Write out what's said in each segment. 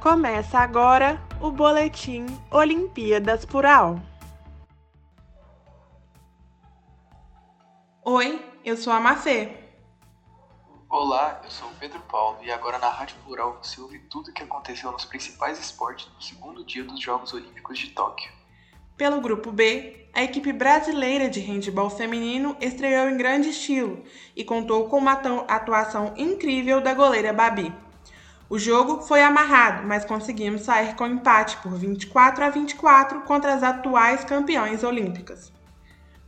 Começa agora o Boletim Olimpíadas Plural. Oi, eu sou a Mafê. Olá, eu sou o Pedro Paulo e agora na Rádio Plural você ouve tudo o que aconteceu nos principais esportes no segundo dia dos Jogos Olímpicos de Tóquio. Pelo grupo B, a equipe brasileira de handebol feminino estreou em grande estilo e contou com uma atuação incrível da goleira Babi. O jogo foi amarrado, mas conseguimos sair com empate por 24 a 24 contra as atuais campeãs olímpicas.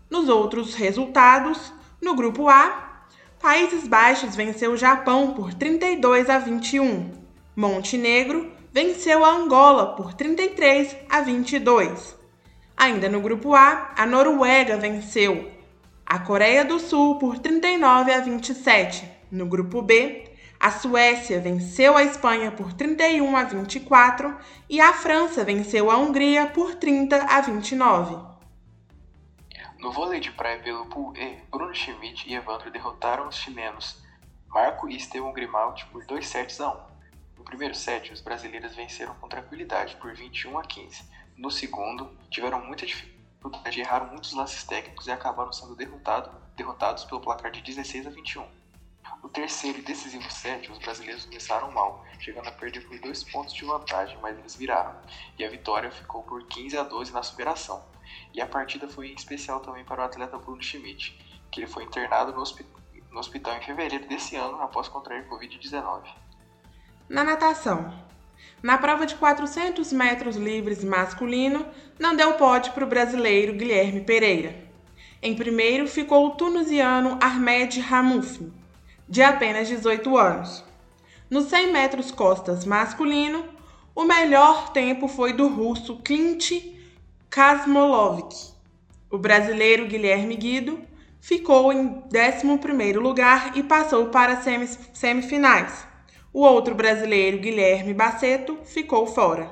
Nos outros resultados, no grupo A, Países Baixos venceu o Japão por 32 a 21. Montenegro venceu a Angola por 33 a 22. Ainda no grupo A, a Noruega venceu a Coreia do Sul por 39 a 27. No grupo B, a Suécia venceu a Espanha por 31 a 24 e a França venceu a Hungria por 30 a 29. No vôlei de praia pelo Pool E, Bruno Schmidt e Evandro derrotaram os chilenos Marco e Esteban Grimaldi por 2 sets a 1. No primeiro set, os brasileiros venceram com tranquilidade por 21 a 15 no segundo, tiveram muita dificuldade, erraram muitos lances técnicos e acabaram sendo derrotado, derrotados pelo placar de 16 a 21. No terceiro e decisivo set, os brasileiros começaram mal, chegando a perder por dois pontos de vantagem, mas eles viraram, e a vitória ficou por 15 a 12 na superação. E a partida foi especial também para o atleta Bruno Schmidt, que ele foi internado no, no hospital em fevereiro desse ano após contrair Covid-19. Na natação, na prova de 400 metros livres masculino, não deu pódio para o brasileiro Guilherme Pereira. Em primeiro ficou o tunisiano Ahmed Ramouf, de apenas 18 anos. Nos 100 metros costas masculino, o melhor tempo foi do russo Clint Kazmolovic. O brasileiro Guilherme Guido ficou em 11º lugar e passou para semifinais o outro brasileiro, Guilherme Baceto, ficou fora.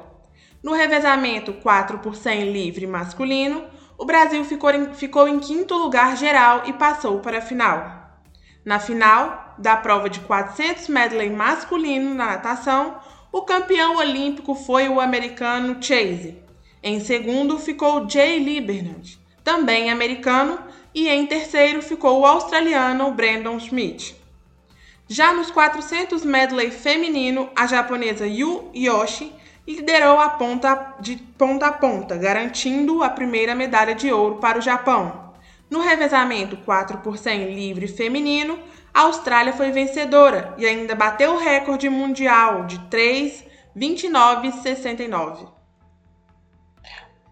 No revezamento 4 por 100 livre masculino, o Brasil ficou em, ficou em quinto lugar geral e passou para a final. Na final da prova de 400 medley masculino na natação, o campeão olímpico foi o americano Chase. Em segundo ficou Jay Lieberland, também americano, e em terceiro ficou o australiano Brandon Schmidt. Já nos 400 medley feminino, a japonesa Yu Yoshi liderou a ponta de ponta a ponta, garantindo a primeira medalha de ouro para o Japão. No revezamento 4 por 100 livre feminino, a Austrália foi vencedora e ainda bateu o recorde mundial de 3:29:69.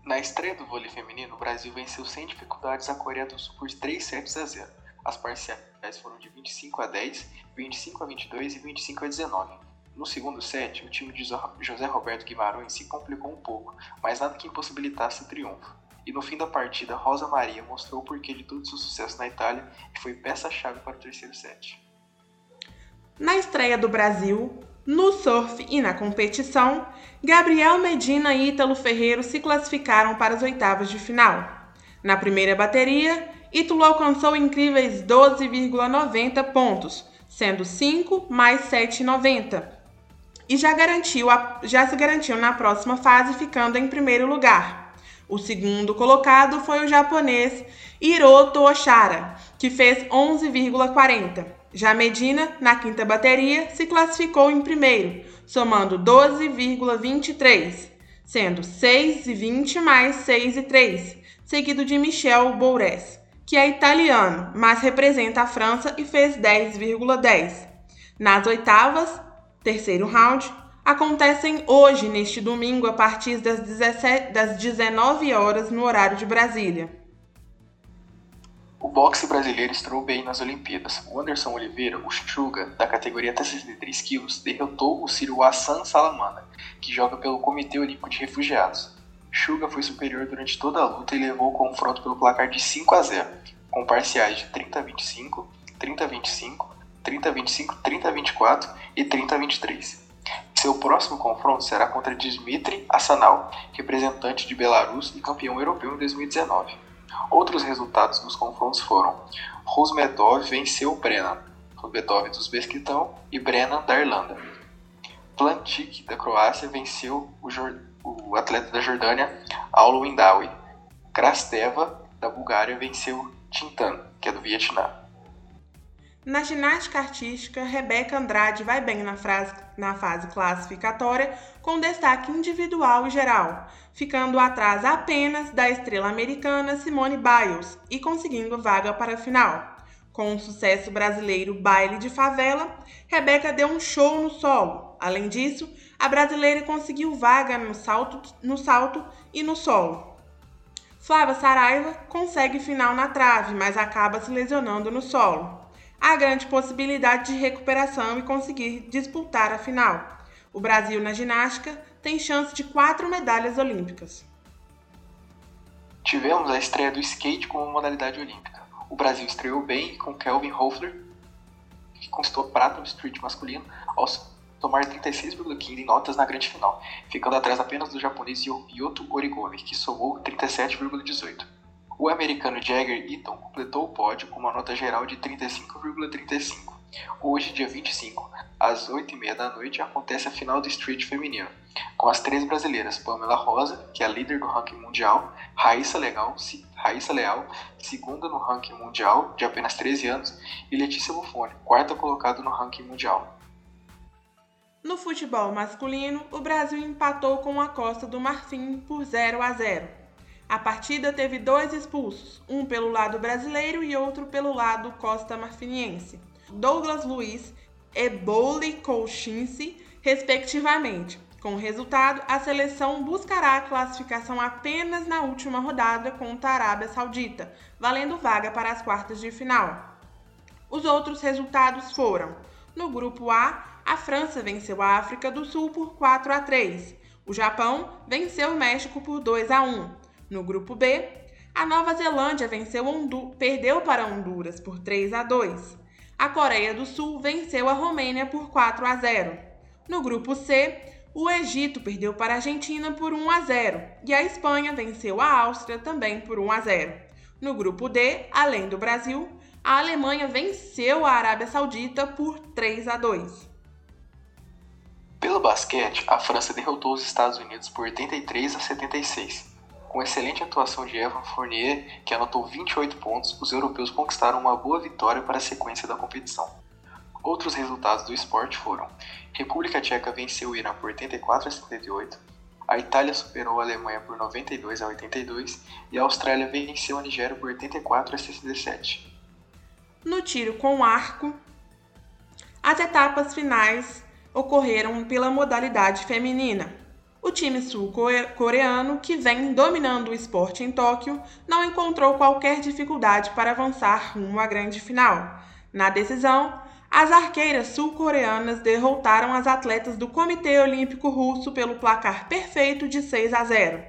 Na estreia do vôlei feminino, o Brasil venceu sem dificuldades a Coreia do Sul por 3 sets a 0. As parciais foram de 25 a 10, 25 a 22 e 25 a 19. No segundo set, o time de José Roberto Guimarães se complicou um pouco, mas nada que impossibilitasse o triunfo. E no fim da partida, Rosa Maria mostrou o porquê de todo seu sucesso na Itália e foi peça-chave para o terceiro set. Na estreia do Brasil, no surf e na competição, Gabriel Medina e Ítalo Ferreiro se classificaram para as oitavas de final. Na primeira bateria, Ítalo alcançou incríveis 12,90 pontos, sendo 5 mais 7,90. E já, garantiu a, já se garantiu na próxima fase, ficando em primeiro lugar. O segundo colocado foi o japonês Hiroto Oshara, que fez 11,40. Já Medina, na quinta bateria, se classificou em primeiro, somando 12,23, sendo 6,20 mais 6,3, seguido de Michel Boures que é italiano, mas representa a França e fez 10,10. Nas oitavas, terceiro round, acontecem hoje, neste domingo, a partir das, 17, das 19 horas no horário de Brasília. O boxe brasileiro estreou bem nas Olimpíadas. O Anderson Oliveira, o Chuga, da categoria até 63 quilos, derrotou o Ciro Hassan Salamana, que joga pelo Comitê Olímpico de Refugiados. Suga foi superior durante toda a luta e levou o confronto pelo placar de 5 a 0, com parciais de 30 a 25, 30 a 25, 30 a 25, 30 a 24 e 30 a 23. Seu próximo confronto será contra Dmitry Assanal, representante de Belarus e campeão europeu em 2019. Outros resultados dos confrontos foram: Rosmedov venceu Brennan, Rosmedov do Uzbequistão e Brennan da Irlanda. Plantic, da Croácia, venceu o, o atleta da Jordânia, Aulo Indawi. Krasteva, da Bulgária, venceu Tintan, que é do Vietnã. Na ginástica artística, Rebeca Andrade vai bem na, frase, na fase classificatória, com destaque individual e geral, ficando atrás apenas da estrela americana Simone Biles e conseguindo vaga para a final. Com o sucesso brasileiro Baile de Favela, Rebeca deu um show no solo. Além disso, a brasileira conseguiu vaga no salto, no salto e no solo. Flávia Saraiva consegue final na trave, mas acaba se lesionando no solo há grande possibilidade de recuperação e conseguir disputar a final. O Brasil na ginástica tem chance de quatro medalhas olímpicas. Tivemos a estreia do skate como modalidade olímpica. O Brasil estreou bem com Kelvin Hoefler, que conquistou prata no street masculino, ao tomar 36,15 em notas na grande final, ficando atrás apenas do japonês Yoto Origomi, que somou 37,18. O americano Jagger Eaton completou o pódio com uma nota geral de 35,35. Hoje, dia 25, às 8h30 da noite, acontece a final do Street feminino, com as três brasileiras, Pamela Rosa, que é a líder do ranking mundial, Raíssa, Legal, Raíssa Leal, segunda no ranking mundial, de apenas 13 anos, e Letícia Buffoni, quarta colocada no ranking mundial. No futebol masculino, o Brasil empatou com a Costa do Marfim por 0 a 0. A partida teve dois expulsos, um pelo lado brasileiro e outro pelo lado costa-marfiniense. Douglas Luiz e Bowley Colchinse, respectivamente. Com o resultado, a seleção buscará a classificação apenas na última rodada contra a Arábia Saudita, valendo vaga para as quartas de final. Os outros resultados foram: no grupo A, a França venceu a África do Sul por 4 a 3. O Japão venceu o México por 2 a 1. No grupo B, a Nova Zelândia venceu Hondu perdeu para Honduras por 3 a 2. A Coreia do Sul venceu a Romênia por 4 a 0. No grupo C, o Egito perdeu para a Argentina por 1 a 0 e a Espanha venceu a Áustria também por 1 a 0. No grupo D, além do Brasil, a Alemanha venceu a Arábia Saudita por 3 a 2. Pelo basquete, a França derrotou os Estados Unidos por 83 a 76. Com excelente atuação de Evan Fournier, que anotou 28 pontos, os europeus conquistaram uma boa vitória para a sequência da competição. Outros resultados do esporte foram: República Tcheca venceu o Irã por 84 a 78, a Itália superou a Alemanha por 92 a 82 e a Austrália venceu a Nigéria por 84 a 67. No tiro com arco, as etapas finais ocorreram pela modalidade feminina. O time sul-coreano, que vem dominando o esporte em Tóquio, não encontrou qualquer dificuldade para avançar rumo à grande final. Na decisão, as arqueiras sul-coreanas derrotaram as atletas do Comitê Olímpico Russo pelo placar perfeito de 6 a 0.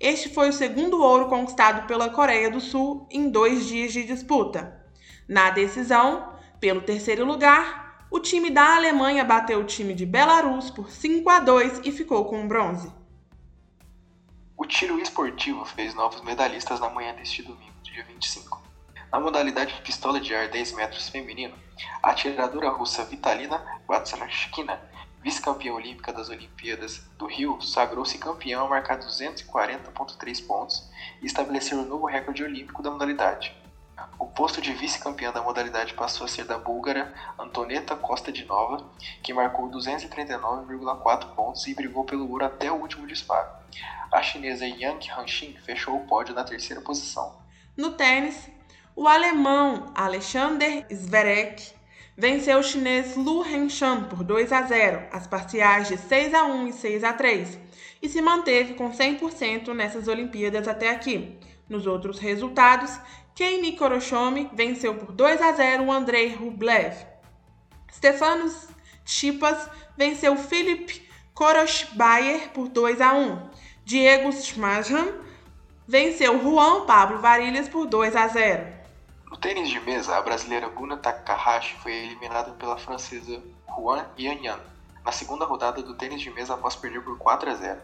Este foi o segundo ouro conquistado pela Coreia do Sul em dois dias de disputa. Na decisão, pelo terceiro lugar, o time da Alemanha bateu o time de Belarus por 5 a 2 e ficou com o bronze. O tiro esportivo fez novos medalhistas na manhã deste domingo, dia 25. Na modalidade de pistola de ar 10 metros feminino, a atiradora russa Vitalina Vatsanashkina, vice-campeã olímpica das Olimpíadas do Rio, sagrou-se campeã ao marcar 240,3 pontos e estabeleceu um novo recorde olímpico da modalidade. O posto de vice-campeã da modalidade passou a ser da búlgara Antoneta Costa de Nova, que marcou 239,4 pontos e brigou pelo ouro até o último disparo. A chinesa Yang Hanxin fechou o pódio na terceira posição. No tênis, o alemão Alexander Zverev venceu o chinês Lu Henshan por 2 a 0, as parciais de 6 a 1 e 6 a 3, e se manteve com 100% nessas Olimpíadas até aqui. Nos outros resultados, Kei Koroshome venceu por 2 a 0 o Andrei Rublev. Stefanos Chipas venceu Filip Koroshbayer por 2 a 1. Diego Schmajam venceu Juan Pablo Varilhas por 2 a 0. No tênis de mesa, a brasileira Buna Takahashi foi eliminada pela francesa Juan Yanyan na segunda rodada do tênis de mesa após perder por 4 a 0.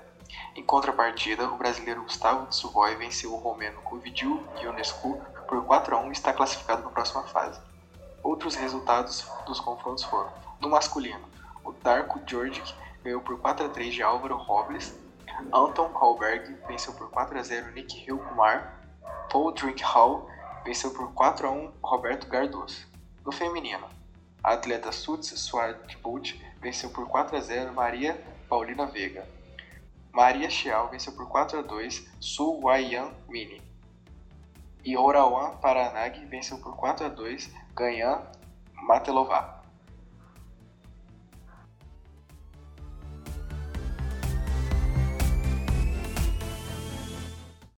Em contrapartida, o brasileiro Gustavo Tsuboi venceu o romeno Covidiu Ionescu por 4 a 1 e está classificado para a próxima fase. Outros resultados dos confrontos foram: no masculino, o Darko Djordjic ganhou por 4 a 3 de Álvaro Robles. Anton Kohlberg venceu por 4 a 0 Nick Hilkumar. Paul Drinkhall venceu por 4 a 1 Roberto Gardoso. No feminino, a atleta Suts Swardbult venceu por 4 a 0 Maria Paulina Veiga. Maria Chial venceu por 4 a 2 Su Waiyan Mini. E Orawan Paranag venceu por 4 a 2 Ganhan Matelová.